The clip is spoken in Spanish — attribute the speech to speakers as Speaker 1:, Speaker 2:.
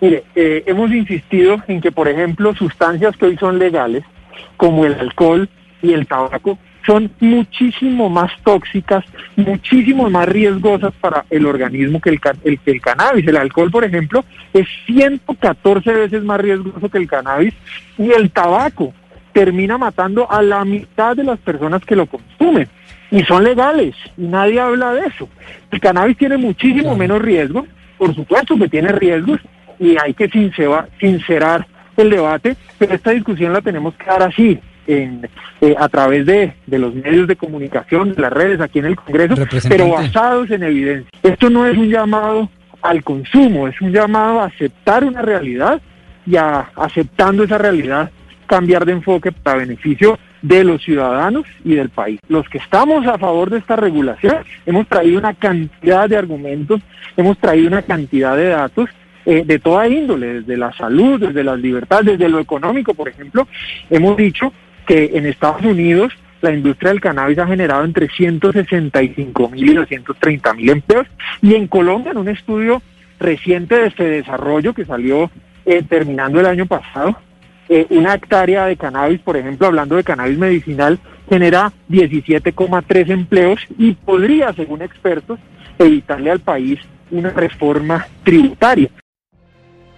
Speaker 1: Mire, eh, hemos insistido en que, por ejemplo, sustancias que hoy son legales, como el alcohol y el tabaco, son muchísimo más tóxicas, muchísimo más riesgosas para el organismo que el, el, que el cannabis. El alcohol, por ejemplo, es 114 veces más riesgoso que el cannabis y el tabaco termina matando a la mitad de las personas que lo consumen. Y son legales, y nadie habla de eso. El cannabis tiene muchísimo menos riesgo, por supuesto que tiene riesgos, y hay que sincerar el debate, pero esta discusión la tenemos que dar así, en, eh, a través de, de, los medios de comunicación, de las redes, aquí en el Congreso, pero basados en evidencia. Esto no es un llamado al consumo, es un llamado a aceptar una realidad y a, aceptando esa realidad, cambiar de enfoque para beneficio de los ciudadanos y del país. Los que estamos a favor de esta regulación hemos traído una cantidad de argumentos, hemos traído una cantidad de datos eh, de toda índole, desde la salud, desde las libertades, desde lo económico, por ejemplo, hemos dicho que en Estados Unidos la industria del cannabis ha generado entre 165 mil y 230 mil empleos y en Colombia en un estudio reciente de este desarrollo que salió eh, terminando el año pasado, eh, una hectárea de cannabis, por ejemplo, hablando de cannabis medicinal, genera 17,3 empleos y podría, según expertos, evitarle al país una reforma tributaria.